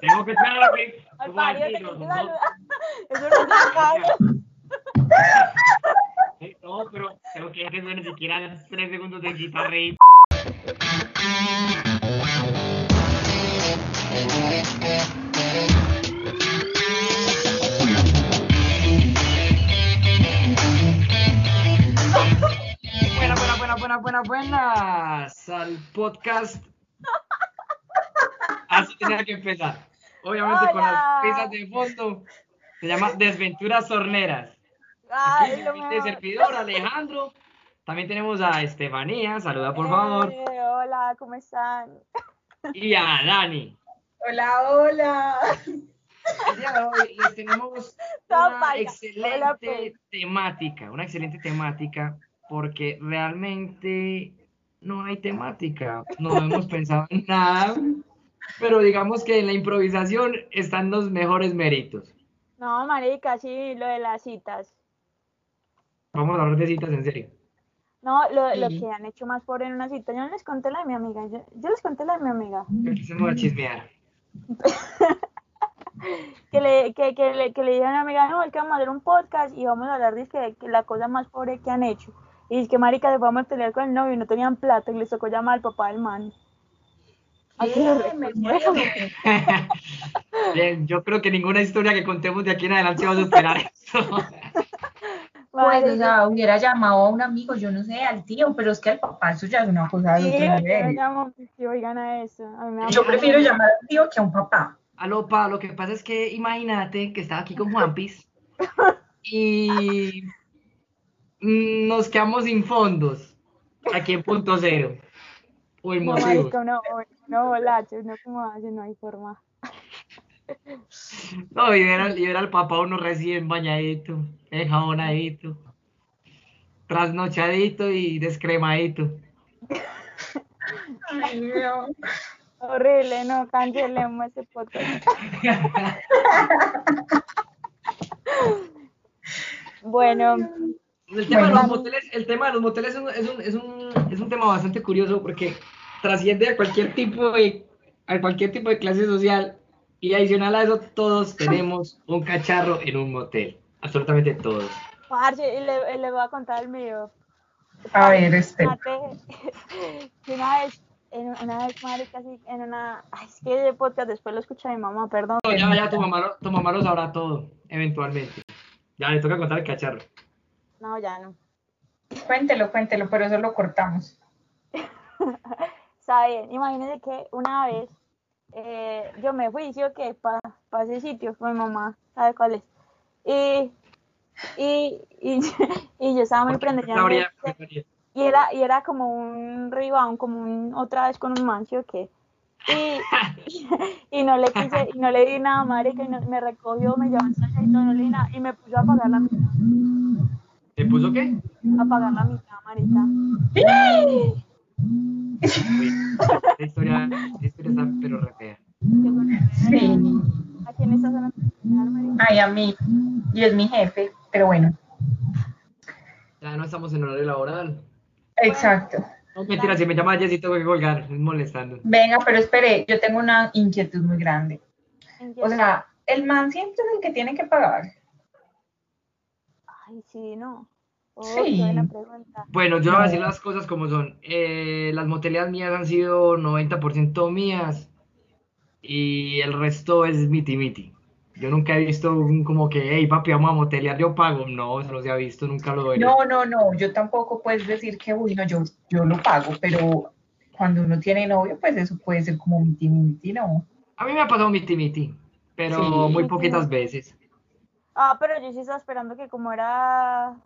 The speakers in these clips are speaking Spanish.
Tengo que esperar a que. Al tiro, te. Eso no es caso. Eh, No, pero tengo que que ni siquiera tres segundos de guitarra y. Buenas, buenas, buenas, buenas, buenas, buenas al podcast. Tenía que empezar. Obviamente con las risas de fondo. Se llama Desventuras Horneras. Ay, Aquí mi mejor. servidor Alejandro. También tenemos a Estefanía, saluda por favor. Eh, hola, ¿cómo están? Y a Dani. Hola, hola. El día de hoy les tenemos una. Hola, excelente pues. temática, una excelente temática, porque realmente no hay temática, no hemos pensado en nada, pero digamos que en la improvisación están los mejores méritos. No, marica, sí, lo de las citas. Vamos a hablar de citas en serio. No, lo, lo que han hecho más por en una cita. Yo no les conté la de mi amiga. Yo, yo les conté la de mi amiga. Empecemos a chismear. Que le, que, que le, que le dije a mi amiga, no, es que vamos a hacer un podcast y vamos a hablar de que, que la cosa más pobre que han hecho. Y es que marica se fue a pelear con el novio y no tenían plata y les tocó llamar al papá del man. Bien, yo creo que ninguna historia que contemos de aquí en adelante va a superar eso. Pues, o sea, hubiera llamado a un amigo, yo no sé, al tío, pero es que el papá, eso ya es una cosa de sí, otro yo nivel. oigan a eso. Yo prefiero llamar al tío que a un papá. Aló, pa, lo que pasa es que imagínate que estaba aquí con Juanpis y nos quedamos sin fondos aquí en punto cero. Por No, motivos. marica, no, no, bolacho, no, como hace, no hay forma. No, y era, y era el papá uno recién bañadito, enjabonadito, trasnochadito y descremadito. Ay, no. Horrible, no, cancelemos ese podcast. Bueno, El tema, de los moteles, el tema de los moteles es un, es un, es un, es un tema bastante curioso porque trasciende a cualquier tipo de, a cualquier tipo de clase social y adicional a eso todos tenemos un cacharro en un motel, absolutamente todos. parce, y le, le voy a contar el mío. A ver, este. Una vez, en, una vez, marica, así, en una, ay, es que ese podcast después lo escucha mi mamá, perdón. No, ya, ya, tu mamá, tu mamá lo sabrá todo, eventualmente. Ya le toca contar el cacharro. No, ya no. Cuéntelo, cuéntelo, pero eso lo cortamos. Está bien, imagínense que una vez eh, yo me fui, ¿sí o qué? Para ese sitio, fue mi mamá, ¿sabe cuál es? Y, y, y, y yo estaba muy prendida. Y era, y era como un rebound, como un, otra vez con un man, ¿sí o qué? Y, y no le quise, y no le di nada, marica, y no- me recogió, me llevó hasta allá y todo, no le di nada, y me puso a pagar la mitad, ¿Te puso qué? a pagar la mitad, marica. Uy, La historia, la historia está pero re fea. Sí. ¿A quién estás hablando? Ay, a mí. Y es mi jefe, pero bueno. Ya no estamos en horario laboral. Exacto. No, mentira, si me llama Jessy tengo que colgar, es molestando. Venga, pero espere, yo tengo una inquietud muy grande. ¿En qué- O sea, el man siempre es el que tiene que pagar. Ay, sí, no. Oh, Sí. Bueno, yo voy a decir las cosas como son. Eh, las moteleas mías han sido 90% mías y el resto es miti miti. Yo nunca he visto un como que, hey papi, vamos a motelear, yo pago. No, eso no se ha visto, nunca lo veré. No, no, no, yo tampoco puedes decir que, uy, no, yo, yo lo pago, pero cuando uno tiene novio, pues eso puede ser como miti miti, ¿no? A mí me ha pasado miti miti, pero Sí. muy poquitas veces. Ah, pero yo sí estaba esperando que como era...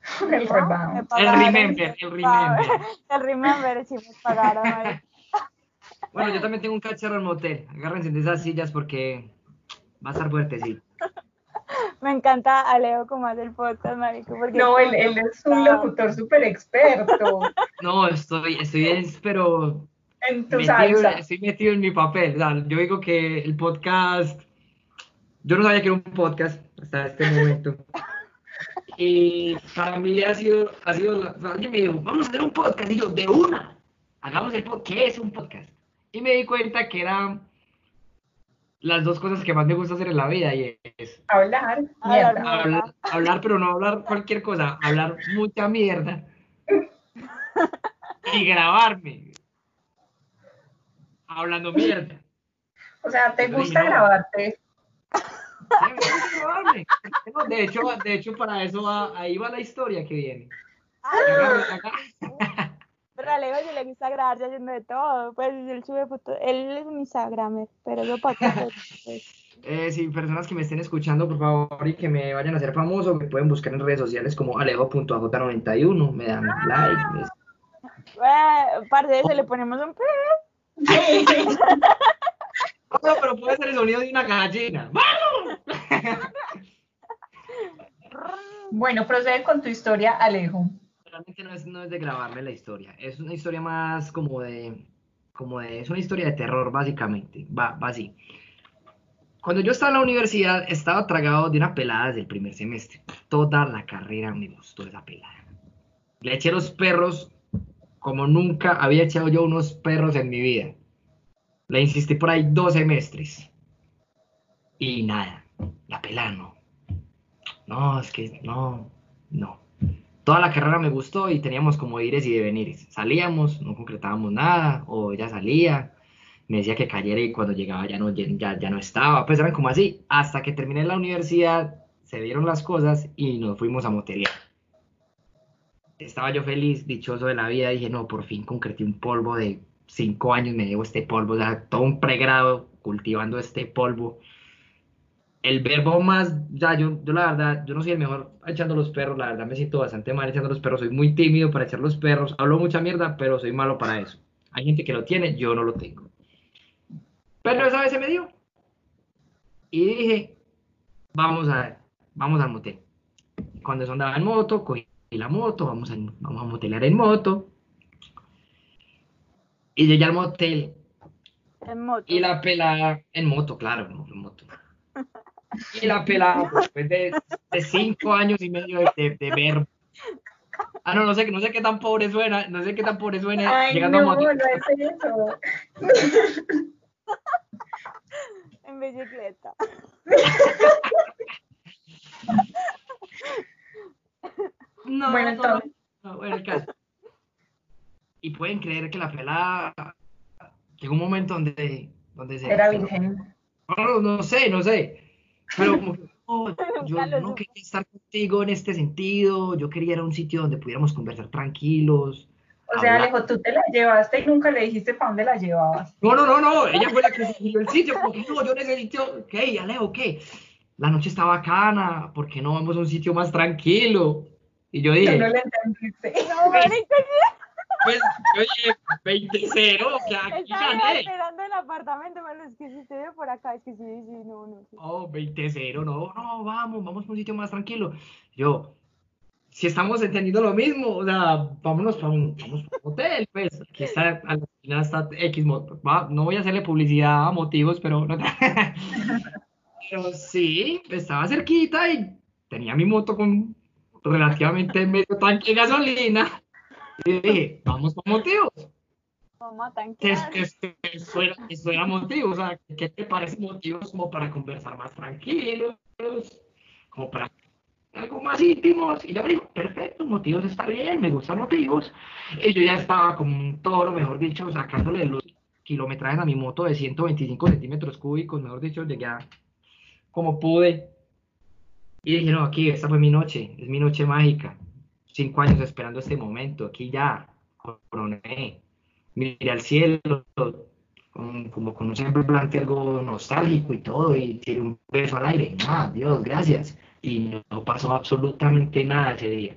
El ¿no? rebound. El remember, el remember. El remember, sí me pagaron. Bueno, yo también tengo un cacharro en motel. Agárrense de esas sillas porque va a estar fuerte, sí. Me encanta Alejo como hace el podcast, marico, porque... No, él, él es un locutor súper experto No, estoy, estoy, es, pero en tu metido, salsa. estoy metido en mi papel. O sea, yo digo que el podcast, yo no sabía que era un podcast hasta este momento. Y para mí ha sido, ha sido, alguien me dijo, vamos a hacer un podcast. Y yo, de una, hagamos el podcast. ¿Qué es un podcast? Y me di cuenta que era las dos cosas que más me gusta hacer en la vida y es Hablar, Hablar mierda. hablar, hablar, pero no hablar cualquier cosa, hablar mucha mierda y grabarme hablando mierda. O sea, ¿te gusta no. grabarte? Sí, me gusta grabarme. No, De hecho, de hecho, para eso va- ahí va la historia que viene. Pero a Alejo sí le gusta grabarse haciendo de todo. Pues él sube fotos. Él es un Instagramer, pero yo para qué. Pues, Eh, sí, personas que me estén escuchando, por favor, y que me vayan a hacer famoso, me pueden buscar en redes sociales como alejo.aj91, me dan like. me- parce, de eso le ponemos un. No, pero puede ser el sonido de una gallina. Bueno, procede con tu historia, Alejo. Realmente no es, no es de grabarme la historia, es una historia más como de, como de, es una historia de terror básicamente, va, va así. Cuando yo estaba en la universidad, estaba tragado de una pelada desde el primer semestre. Toda la carrera me gustó esa pelada. Le eché los perros como nunca había echado yo unos perros en mi vida. Le insistí por ahí dos semestres. Y nada, la pelada no. No, es que no, no. Toda la carrera me gustó y teníamos como ires y devenires. Salíamos, no concretábamos nada, o ella salía, me decía que cayera y cuando llegaba ya no, ya, ya no estaba. Pues eran como así. Hasta que terminé la universidad, se dieron las cosas y nos fuimos a moterear. Estaba yo feliz, dichoso de la vida. Dije, no, por fin concreté un polvo de cinco años, me llevo este polvo, o sea, todo un pregrado cultivando este polvo. El verbo más, ya yo, yo la verdad, yo no soy el mejor echando los perros, la verdad me siento bastante mal echando los perros, soy muy tímido para echar los perros, hablo mucha mierda, pero soy malo para eso. Hay gente que lo tiene, yo no lo tengo. Pero esa vez se me dio. Y dije, vamos a, vamos al motel. Cuando eso andaba en moto, cogí la moto, vamos a, vamos a motelear en moto. Y llegué al motel En moto. y la pelada, en moto, claro, en moto. Y la pelada, después de, de cinco años y medio de, de, de verbo. Ah, no, no sé, no sé qué tan pobre suena, no sé qué tan pobre suena Ay, llegando no, a no moto. es eso. En bicicleta. No, Bueno, no, entonces. no, bueno, el caso. Y pueden creer que la pelada llegó un momento donde, donde se... Era virgen. No, no sé, no sé. Pero como que, no, yo no quería estar contigo en este sentido. Yo quería ir a un sitio donde pudiéramos conversar tranquilos. O sea, hablar. Alejo, tú te la llevaste y nunca le dijiste para dónde la llevabas. No, no, no, no. Ella fue la que sugirió el sitio. Como que no, yo necesito. ¿Qué? Alejo, ¿qué? La noche está bacana. ¿Por qué no vamos a un sitio más tranquilo? Y yo dije, no le entendiste. No, marica, pues, yo dije, 20-0, que aquí estaba esperando el apartamento, pero es que si usted ve por acá, es que sí, sí, no, no. Sí. Oh, 20-0, no, no, vamos, vamos a un sitio más tranquilo. Yo, si estamos entendiendo lo mismo, o sea, vámonos para un, vamos pa' un hotel, pues, aquí está, a la esquina está X, va, no voy a hacerle publicidad a motivos, pero, no, pero sí, estaba cerquita y tenía mi moto con relativamente medio tanque de gasolina. Y dije, vamos para motivos. Vamos a Que tanquear. que- que eso era, eso era motivo, o sea, ¿qué te parece motivos como para conversar más tranquilos, como para algo más íntimos? Y yo digo, perfecto, motivos está bien, me gustan motivos. Y yo ya estaba como un toro, mejor dicho, sacándole los kilometrajes a mi moto de 125 centímetros cúbicos, mejor dicho, llegué a como pude. Y dije, no, aquí, esta fue mi noche, es mi noche mágica. Cinco años esperando este momento, aquí ya, coroné miré al cielo, con- como con un semblante algo nostálgico y todo, y tiré un beso al aire. Ah, Dios, gracias. Y no pasó absolutamente nada ese día.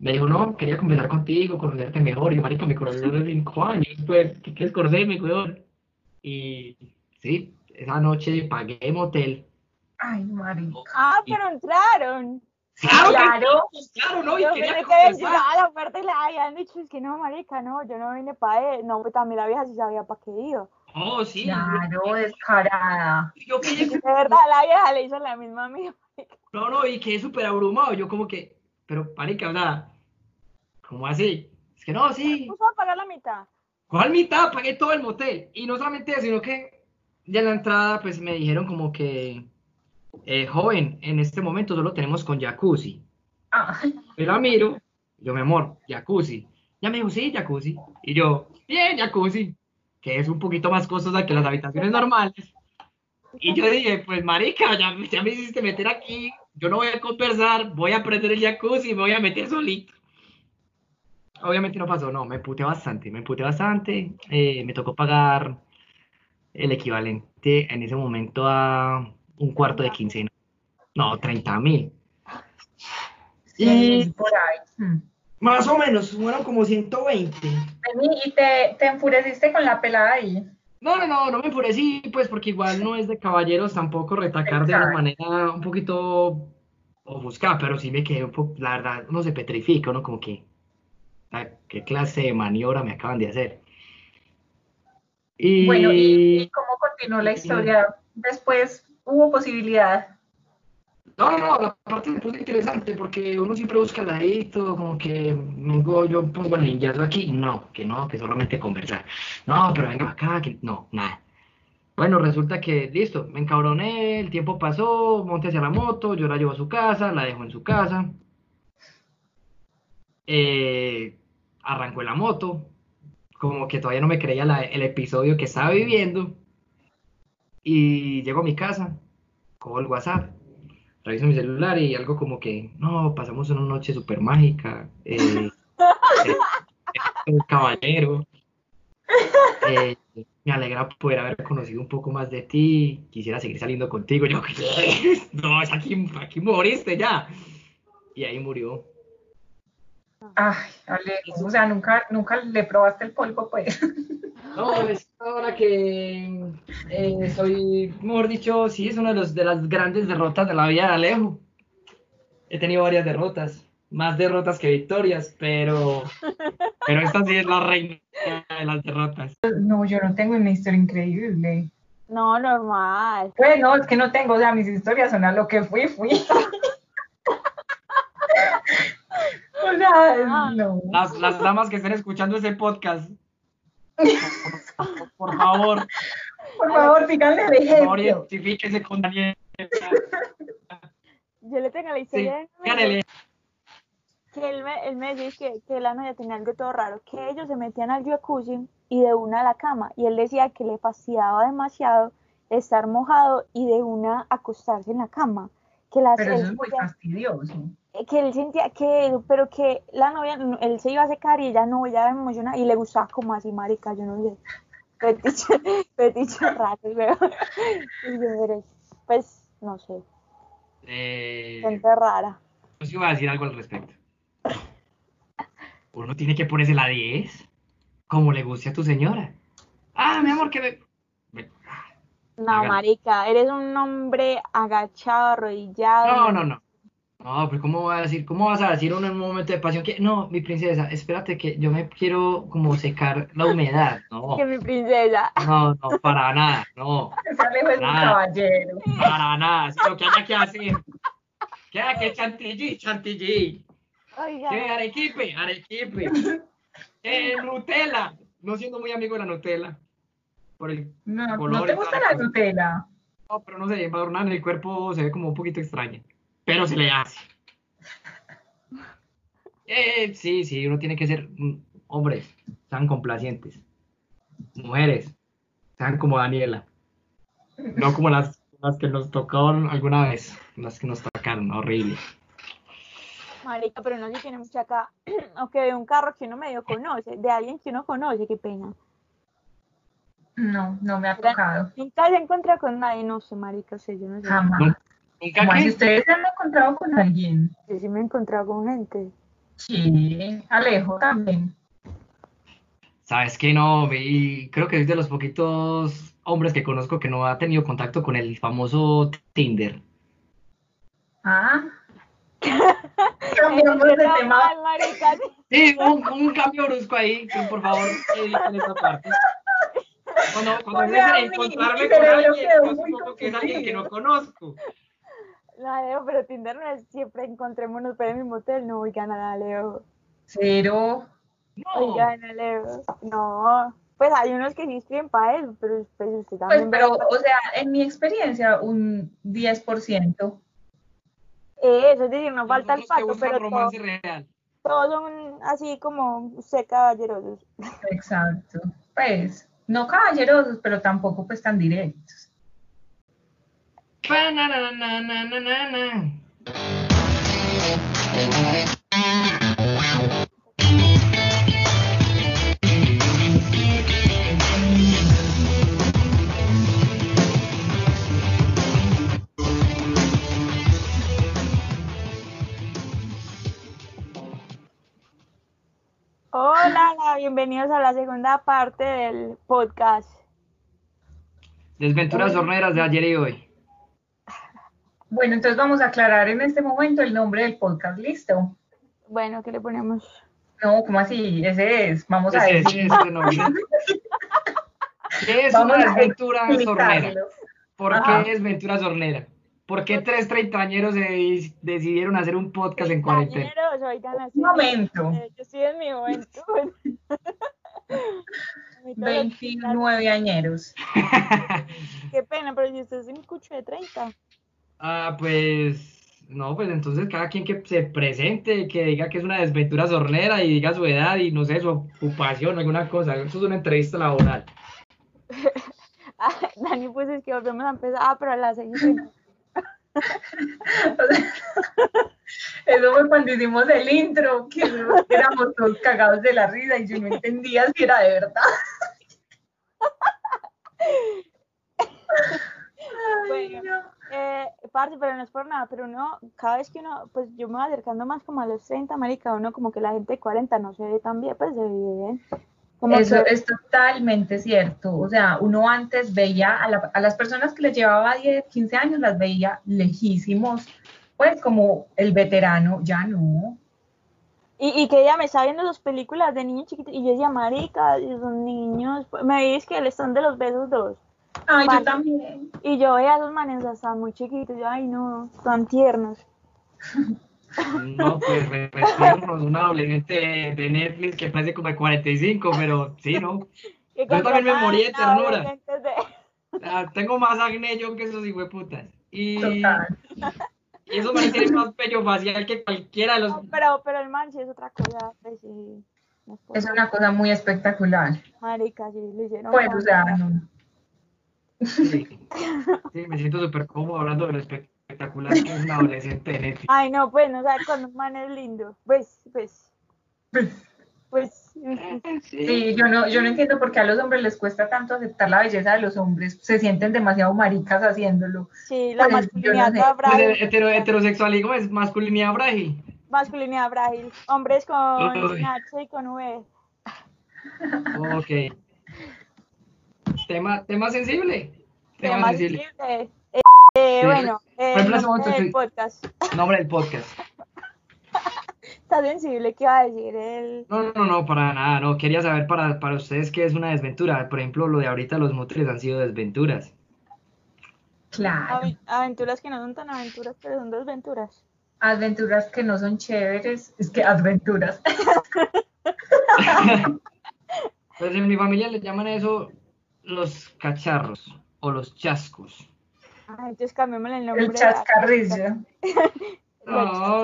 Me dijo, no, quería conversar contigo, conocerte mejor. Y marico, me conocí hace cinco años, pues, ¿qué quieres conocerme, weón? Y sí, esa noche pagué motel. Ay, marica. Ah, pero entraron. ¡Claro, Claro. que- claro, no! Y Yo quería que a la y le habían dicho, es que no, marica, no, yo no vine para él. No, pues también la vieja sí sabía para qué iba. Oh, sí. Claro, descarada. Yo quería De verdad, la vieja le hizo la misma a mí. No, no, y quedé súper abrumado. Yo como que, pero marica, o sea, ¿cómo así? Es que no, sí. Puso a pagar la mitad. ¿Cuál mitad? Pagué todo el motel. Y no solamente eso, sino que ya en la entrada, pues me dijeron como que, eh, joven, en este momento solo tenemos con jacuzzi. Ah, Yo la miro, yo, mi amor, jacuzzi. Ya me dijo, sí, jacuzzi. Y yo, bien, jacuzzi, que es un poquito más costosa que las habitaciones normales. Y yo dije, pues marica, ya, ya me hiciste meter aquí, yo no voy a conversar, voy a prender el jacuzzi y me voy a meter solito. Obviamente no pasó, no, me puté bastante, me puté bastante, eh, me tocó pagar el equivalente en ese momento a un cuarto de quincena. No, 30 mil. Y por ahí. Hmm. más o menos, fueron como 120. Vení, y te, te enfureciste con la pelada ahí. No, no, no, no me enfurecí, pues porque igual no es de caballeros tampoco retacar de una manera un poquito ofuscada, pero sí me quedé un poco, la verdad, uno se petrifica, uno como que, ah, ¿qué clase de maniobra me acaban de hacer? Y Bueno, ¿y, y cómo continuó la historia? Después hubo posibilidad. no, no, no, la parte me puso interesante porque uno siempre busca el ladito, como que vengo, yo pongo el ninjazo aquí, no, que no, que solamente conversar. No, pero venga acá, que no, nada. Bueno, resulta que, listo, me encabroné, el tiempo pasó, monté hacia la moto, yo la llevo a su casa, la dejo en su casa. Eh, arrancó la moto, como que todavía no me creía el episodio que estaba viviendo. Y llego a mi casa, cojo el WhatsApp, reviso mi celular y algo como que, no, pasamos una noche súper mágica, eh, eh, un caballero. Eh, me alegra poder haber conocido un poco más de ti. Quisiera seguir saliendo contigo. Yo, ¿qué? No, aquí moriste ya. Y ahí murió. Ay, Alejo, o sea, nunca, nunca le probaste el polvo, pues. No, es ahora que eh, soy, mejor dicho, sí, es una de, los, de las grandes derrotas de la vida de Alejo. He tenido varias derrotas, más derrotas que victorias, pero, pero esta sí es la reina de las derrotas. No, yo no tengo una historia increíble. No, normal. Bueno, es que no tengo, o sea, mis historias son a lo que fui, fui. No. Las, las damas que estén escuchando ese podcast, por, por favor, Por favor, díganle el por favor, ejemplo. con Daniel. Yo le tengo la Sí, historia de díganle. que él me, él me decía que, que la novia tenía algo todo raro, que ellos se metían al jacuzzi y de una a la cama, y él decía que le fastidiaba demasiado estar mojado y de una acostarse en la cama, que, las, Pero él eso es muy fastidioso. que él sentía que, pero que la novia, no- él se iba a secar y ella no, ella emocionada y le gustaba como así, marica, yo no sé. Y yo, eres, pues, no sé, Eh, gente rara. Yo sí voy a decir algo al respecto. Uno tiene que ponerse la 10 como le guste a tu señora. Ah, mi amor, que me- No, marica, eres un hombre agachado, arrodillado. No, no, no. No, pero ¿cómo vas a decir? ¿Cómo vas a decir uno en un momento de pasión que no, mi princesa, espérate que yo me quiero como secar la humedad? No, Que mi princesa. no, no, para nada, no, es un caballero. para nada. Lo que haya que hacer, que haya que chantilly, chantilly. Oiga, Que arequipe, arequipe. Eh, Nutella. No siendo muy amigo de la Nutella. Por el, No, ¿no te gusta la Nutella? no, pero no sé, embadurnada en el cuerpo se ve como un poquito extraña. Pero se le hace. Eh, sí, sí, uno tiene que ser mm, hombres, sean complacientes. Mujeres, sean como Daniela. No como las, las que nos tocaron alguna vez. Las que nos tocaron, horrible. marica, pero no se tiene mucha acá. o que de un carro que uno medio conoce, de alguien que uno conoce, qué pena. No, no me ha tocado. Nunca se encuentra con nadie, no sé, marica, sé, yo no sé. Jamás. No. ¿Nunca ¿Cómo así qué? ustedes se han encontrado con alguien? Yo sí me he encontrado con gente. Sí, Alejo también. Sabes que no, y creo que es de los poquitos hombres que conozco que no ha tenido contacto con el famoso Tinder. Ah. Cambiamos de tema. mal. Sí, un, un cambio brusco ahí, por favor, editen esa parte. Cuando, cuando O sea, encontrarme mi con alguien, yo supongo que es alguien que no conozco. La Leo, pero Tinder no es siempre encontrémonos para el mismo hotel. No, oigan a la Leo. Cero. No, Oigan a Leo. No. Pues hay unos que sí escriben para eso, pero pues usted Pues, también. pero, ve- o sea, en mi experiencia, un 10%. Eh, eso es decir, no falta el pato, pero real. todos son así como usted caballerosos. Exacto. Pues, no caballerosos, pero tampoco pues tan directos. Bienvenidos a la segunda parte del podcast. Desventuras horneras de ayer y hoy. Bueno, entonces vamos a aclarar en este momento el nombre del podcast, ¿listo? Bueno, ¿qué le ponemos? No, ¿cómo así? Ese es, vamos a Ese, decir. ese es el nombre. ¿Qué es Vamos una a desventura hornera? ¿Por Ajá. qué es desventuras hornera? ¿Por qué tres treintañeros se decidieron hacer un podcast en cuarentena? Oigan, así, Un momento. eh, yo estoy en mi juventud. A mí todo lo que- 29 añeros. Qué pena, pero si usted es un cucho de 30. Ah, pues no, pues entonces cada quien que se presente, que diga que es una desventura hornera y diga su edad y no sé, su ocupación, alguna cosa. Eso es una entrevista laboral. Ah, Dani, pues es que volvemos a empezar. Ah, pero a las 6 y 30. O sea, Eso fue cuando hicimos el intro, que éramos todos cagados de la risa y yo no entendía si era de verdad. Bueno. no. Eh, parce, pero no es por nada, pero uno, cada vez que uno, pues yo me voy acercando más como a los 30, marica, uno como que la gente de 40 no se ve tan bien, pues se ve bien. Eso que- es totalmente cierto. O sea, uno antes veía a, la- a las personas que les llevaba 10, 15 años, las veía lejísimos, pues como el veterano, ya no. Y, y que ella me estaba viendo las películas de niños chiquitos, y yo decía, marica, esos niños, pues, me dices que el stand de los besos dos. Ay, yo también. Y yo veía a esos manes, están muy chiquitos, yo, ay no, tan tiernos. No, pues re- respiramos un adolescente de Netflix que parece como de 45, pero sí, ¿no? Yo también me morí de ternura. de- Ah, tengo más acné yo que esos hijueputas. Y, Total. y esos manes tienen más pello facial que cualquiera de los. No, pero, pero el man sí es otra cosa, pues sí. es una cosa muy espectacular. Marica, sí, lo hicieron. Pues, o sea, no. Sí, Sí, me siento súper cómodo hablando de lo espectacular que es un adolescente de Netflix. Ay, no, pues, no sabe cuando un man es lindo. Pues, pues, pues. Sí, yo no, yo no entiendo por qué a los hombres les cuesta tanto aceptar la belleza de los hombres. Se sienten demasiado maricas haciéndolo. Sí, la Pues, yo no masculinidad sé. Pues, hetero, heterosexualismo es masculinidad frágil. Masculinidad frágil. Hombres con. H y con V. Ok. Tema, tema sensible. Tema Tema sensible. sensible. Eh, eh, bueno, eh, Por ejemplo, el nombre del podcast. Nombre del podcast. Está sensible, ¿qué iba a decir? El... No, no, no, para nada, no. Quería saber para, para ustedes qué es una desventura. Por ejemplo, lo de ahorita los moteles han sido desventuras. Claro. aven- Aventuras que no son tan aventuras, pero son desventuras. Aventuras que no son chéveres. Es que aventuras. Pues en mi familia le llaman eso los cacharros o los chascos. Ay, entonces cambiémosle el nombre. El chascarrillo. No,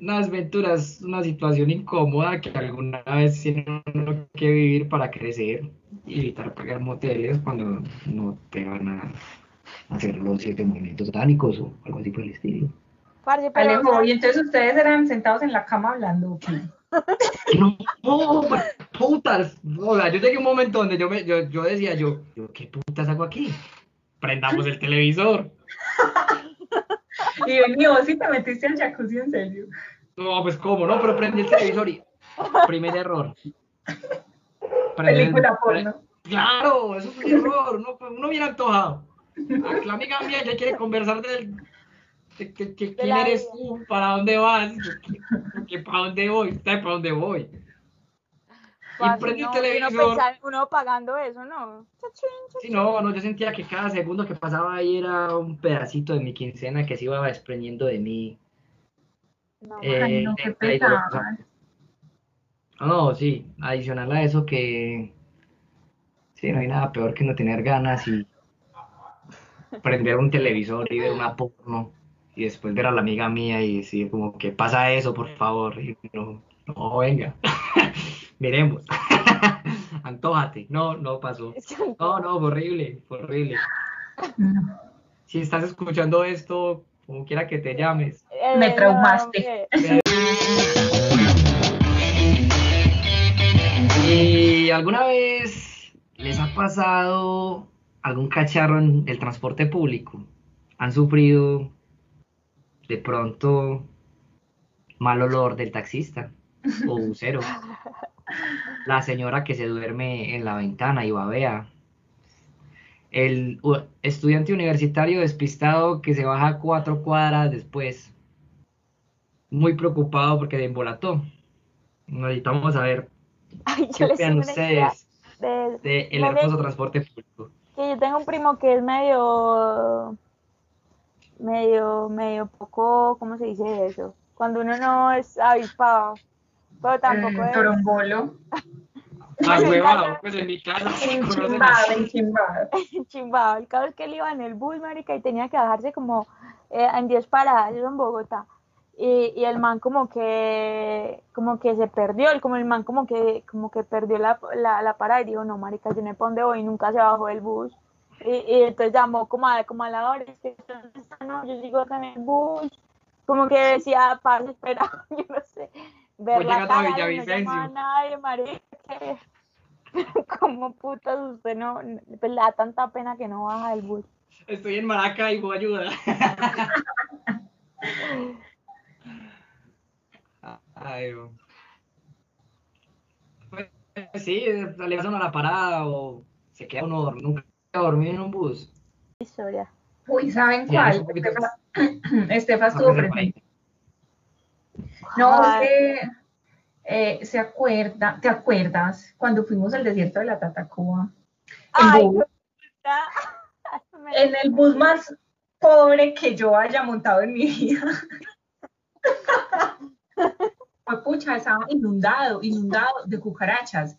una desventura es una situación incómoda que alguna vez tiene uno que vivir para crecer y evitar pagar moteles cuando no te van a hacer los siete movimientos satánicos o algo así por el estilo. Parce, pero, Alejo, y entonces ustedes eran sentados en la cama hablando. No, no, putas. O sea, yo llegué a un momento donde yo, me, yo, yo decía, yo, yo, ¿qué putas hago aquí? Prendamos el televisor. Y vení, vos sí te metiste al jacuzzi en serio. No, pues cómo, no, pero prendí el televisor y primer error. Prende- Película porno. Claro, eso es un error, uno, uno bien antojado. La amiga mía ya quiere conversar del, de, que- que- quién eres tú, para dónde vas, para dónde voy, ¿sabes para dónde voy? Y parce, prendí el no, televisor. Uno, pensar- uno pagando eso, ¿no? Sí, no, no, yo sentía que cada segundo que pasaba ahí era un pedacito de mi quincena que se iba desprendiendo de mí. No, Eh, Ay, no, qué lo- pesar. No, sí, adicional a eso que Sí, no hay nada peor que no tener ganas y prender un televisor y ver una porno y después ver a la amiga mía y decir como que pasa eso, por favor. Y no, no, venga, miremos. Antójate. No, no pasó. No, no, horrible, horrible. Si estás escuchando esto, como quiera que te llames. Me eh, traumaste. ¿Y alguna vez les ha pasado algún cacharro en el transporte público? ¿Han sufrido de pronto mal olor del taxista o bucero? La señora que se duerme en la ventana y babea. El estudiante universitario despistado que se baja cuatro cuadras después. Muy preocupado porque embolató. Necesitamos saber Ay, yo ¿Qué ustedes de, el hermoso transporte público? Que yo tengo un primo que es medio, medio, medio poco, ¿cómo se dice eso? Cuando uno no es avispado, pero tampoco es... Torombolo. Ah, huevado, pues en mi casa. Enchimbado, enchimbado. Enchimbado. El caso es que él iba en el bus, marica, y tenía que bajarse como eh, en 10 paradas, eso en Bogotá y, y, el man como que como que se perdió, el, como el man como que como que perdió la, la, la parada y dijo, no, marica, yo no sé dónde voy, nunca se bajó del bus. Y, y entonces llamó como a, como a la hora, que no, yo sigo acá en el bus, como que decía, para espera, yo no sé, ver la cara, no a nadie, marica, que, como putas usted no, pues le da tanta pena que no baja del bus. Estoy en Maraca y voy ayuda. Ay, pues, sí, le pasa a la parada o se queda uno nunca dormido en un bus. Historia. Uy, ¿saben cuál? Estefa estuvo presente. No, que eh, se acuerda, ¿te acuerdas cuando fuimos al desierto de la Tatacoa? Ay, en el bus más pobre que yo haya montado en mi vida. Pues pucha, estaba inundado, inundado de cucarachas.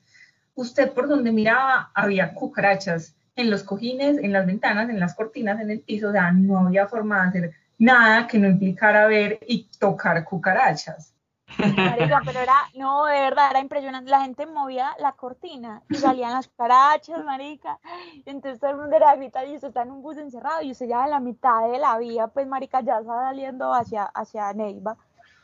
Usted por donde miraba había cucarachas en los cojines, en las ventanas, en las cortinas, en el piso, o sea, no había forma de hacer nada que no implicara ver y tocar cucarachas. Marica, pero era, no, de verdad, era impresionante. La gente movía la cortina y salían las cucarachas, marica. Entonces todo el mundo era gritar y usted está en un bus encerrado y usted ya en la mitad de la vía, pues, marica, ya está saliendo hacia, hacia Neiva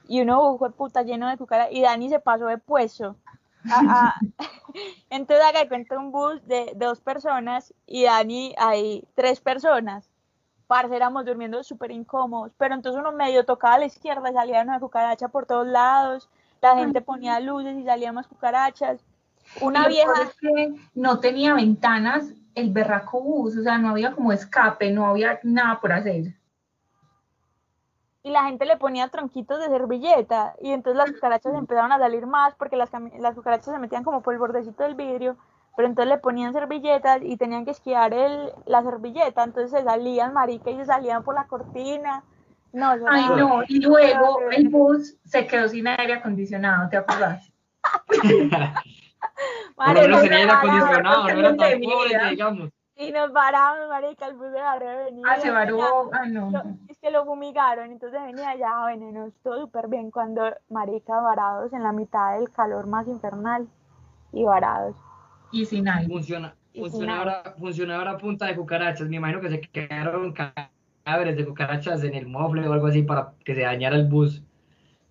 y uno fue puta lleno de cucarachas y Dani se pasó de puesto. Entonces acá cuenta un bus de, dos personas y Dani hay tres personas. Parce, éramos durmiendo súper incómodos, pero entonces uno medio tocaba a la izquierda y salía una cucaracha por todos lados, la gente ponía luces y salían más cucarachas. Una vieja... que no tenía ventanas el berraco bus, o sea, no había como escape, no había nada por hacer. Y la gente le ponía tronquitos de servilleta y entonces las cucarachas empezaron a salir más porque las, las cucarachas se metían como por el bordecito del vidrio, pero entonces le ponían servilletas y tenían que esquiar el, la servilleta, entonces se salían marica y se salían por la cortina. No, Ay, no, y luego el bus se quedó sin aire acondicionado, ¿te acuerdas? por lo menos tenía aire acondicionado, no era tan pobre, digamos. Y nos paramos, marica, el bus de la venía. Ah, se varó, ah, no. es que lo fumigaron, entonces venía ya veneno, todo súper bien cuando, marica, varados en la mitad del calor más infernal y varados. Y sin aire. Funciona, funciona, ahora, funciona ahora punta de cucarachas, me imagino que se quedaron cadáveres de cucarachas en el mofle o algo así para que se dañara el bus.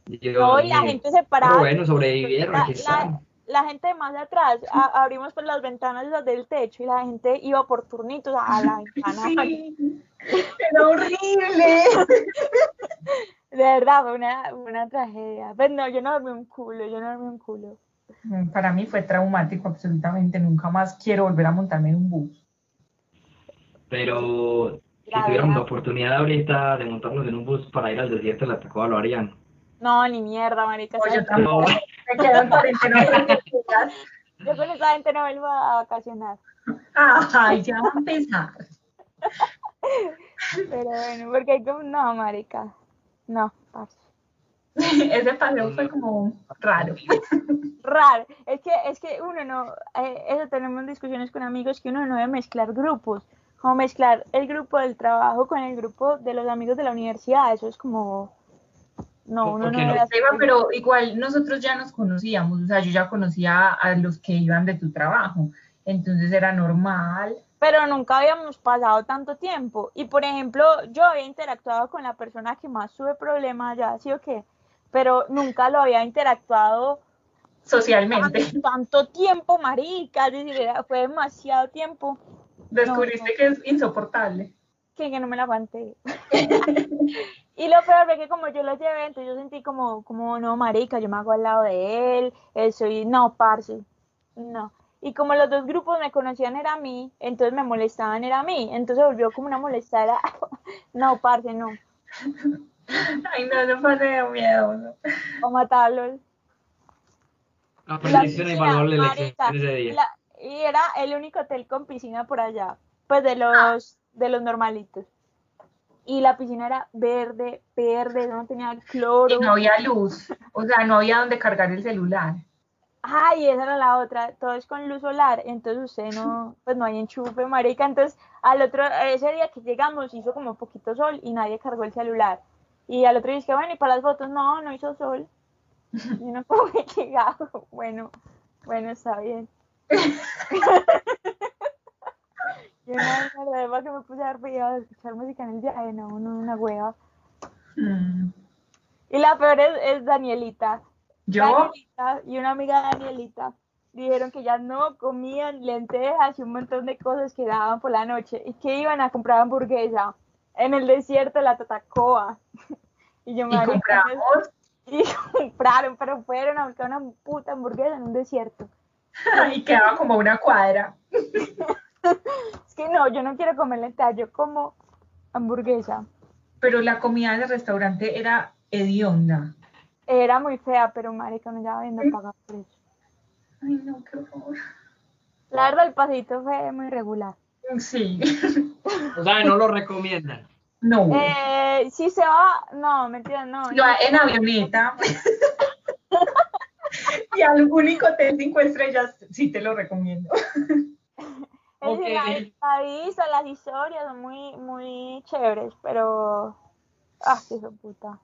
no, y la gente se paraba. Pero bueno, sobrevivieron, la gente más de atrás, abrimos por las ventanas las del techo y la gente iba por turnitos a la ventana. Sí, era horrible. De verdad, fue una, una tragedia. Pero pues no, yo no dormí un culo, yo no dormí un culo. Mm, para mí fue traumático, absolutamente. Nunca más quiero volver a montarme en un bus. Pero si tuviéramos la oportunidad ahorita de montarnos en un bus para ir al desierto de la Tacoa, lo harían. No, ni mierda, marica. yo tampoco. Me quedo en cuarentena. yo con esa gente no vuelvo a vacacionar. Ay, ya va a empezar. Pero bueno, porque hay como, no, marica. No, parce. Ese paseo fue como raro. Raro. Es que, es que uno no, eh, eso tenemos discusiones con amigos que uno no debe mezclar grupos. Como mezclar el grupo del trabajo con el grupo de los amigos de la universidad. Eso es como. No, ¿Por uno no no? debe hacer pero igual nosotros ya nos conocíamos, o sea, yo ya conocía a los que iban de tu trabajo, entonces era normal. pero nunca habíamos pasado tanto tiempo. Y por ejemplo, yo había interactuado con la persona que más tuve problemas ya, ¿sí o qué? Pero nunca lo había interactuado Socialmente, tan- tanto tiempo, marica, es decir, era- fue demasiado tiempo descubriste que es insoportable. que, que no me la aguanté. y lo peor fue que como yo lo llevé, entonces yo sentí como, como, no, marica, yo me hago al lado de él, él soy, no, parce, no. Y como los dos grupos me conocían era a mí, entonces me molestaban era a mí, entonces volvió como una molestada, no, parce, no, Ay, no, fue de miedo. o una piscina, invaluable marica, lección ese día. la- y era el único hotel con piscina por allá, pues de los, de los normalitos. Y la piscina era verde, verde, no tenía cloro. Y no había luz, o sea, no había donde cargar el celular. Ay, esa era la otra, todo es con luz solar, entonces usted no, pues no hay enchufe, marica, entonces al otro, ese día que llegamos hizo como un poquito sol y nadie cargó el celular. Y al otro día dije, bueno, y para las fotos, no, no hizo sol. Y uno como que llegado, bueno, bueno, está bien. Yo no, la verdad que me puse a dar video de escuchar música en el viaje, no, no, una hueva. Mm. Y la peor es, es Danielita. Yo, Danielita y una amiga de Danielita dijeron que ya no comían lentejas y un montón de cosas que daban por la noche y que iban a comprar hamburguesa en el desierto de la Tatacoa. Y yo y marica, compramos, y compraron, pero fueron a buscar una puta hamburguesa en un desierto. y quedaba como una cuadra. Es que no, yo no quiero comer lentejas, yo como hamburguesa. Pero la comida del restaurante era hedionda. Era muy fea, pero marica, no ya habiendo pagado por eso. Ay, no, qué horror. La verdad, el pasito fue muy regular. Sí. O sea, no lo recomiendan. No. Eh, si se va, no, mentira, no. Yo en avioneta. y al único hotel cinco estrellas sí te lo recomiendo. Es Ok. decir, la, la vista, las historias son muy, muy chéveres, pero. Ah, qué puta.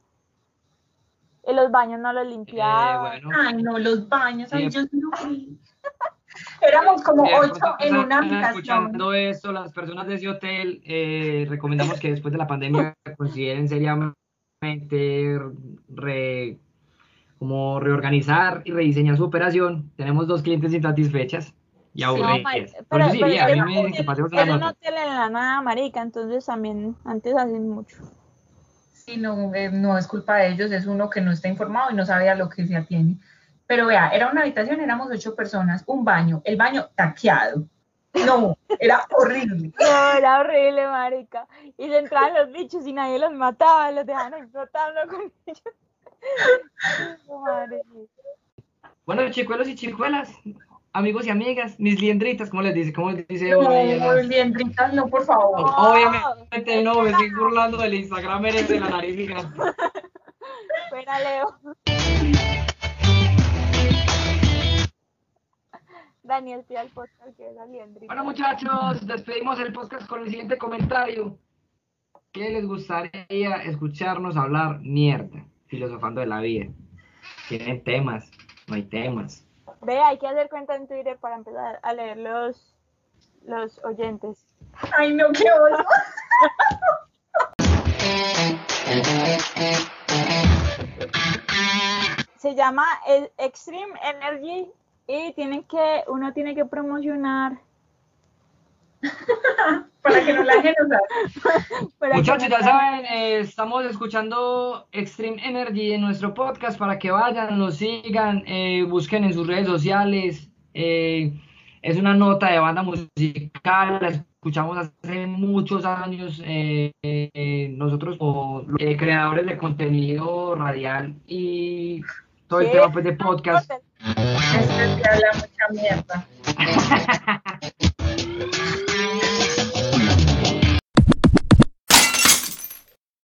Y los baños no los Eh, limpiaban. bueno. Ay, no, los baños. Ay, Sí. yo no fui. Éramos como Eh, ocho por en una habitación. escuchando esto, las personas de ese hotel, eh, recomendamos que después de la pandemia consideren seriamente re- como reorganizar y rediseñar su operación. Tenemos dos clientes insatisfechas y No, aburridas. mar- Por pero, eso sí, pero iría, a mí era me un dicen que hotel- pasemos nota. hotel en la nada, marica, entonces también, antes hacen mucho. Sí, no, eh, no es culpa de ellos, es uno que no está informado y no sabe a lo que se atiene. Pero vea, era una habitación, éramos ocho personas, un baño, el baño taqueado. No, era horrible. No, era horrible, marica. Y se entraban los bichos y nadie los mataba, los dejaban ahí flotando con ellos. No, madre mía. Bueno, chicuelos y chicuelas, amigos y amigas, mis liendritas, ¿cómo les dice? ¿Cómo les dice No, las- liendritas, no, por favor. Obviamente no, me estoy burlando del Instagram eres de la nariz gigante. Fuera, Leo. Daniel, pide al podcast que es aliendrita. Bueno, muchachos, despedimos el podcast con el siguiente comentario. ¿Qué les gustaría escucharnos hablar mierda, filosofando de la vida? Tienen temas, no hay temas. Ve, hay que hacer cuenta en Twitter para empezar a leer los, los oyentes. Ay, no, qué oso. Se llama el Extreme Energy y tienen que, uno tiene que promocionar. Para que no la que Muchachos, ya saben, eh, estamos escuchando Extreme Energy en nuestro podcast para que vayan, nos sigan, eh, busquen en sus redes sociales. eh, es una nota de banda musical, la escuchamos hace muchos años. eh, eh, nosotros como eh, creadores de contenido radial y todo el tema pues, de podcast. Este es que habla mucha mierda.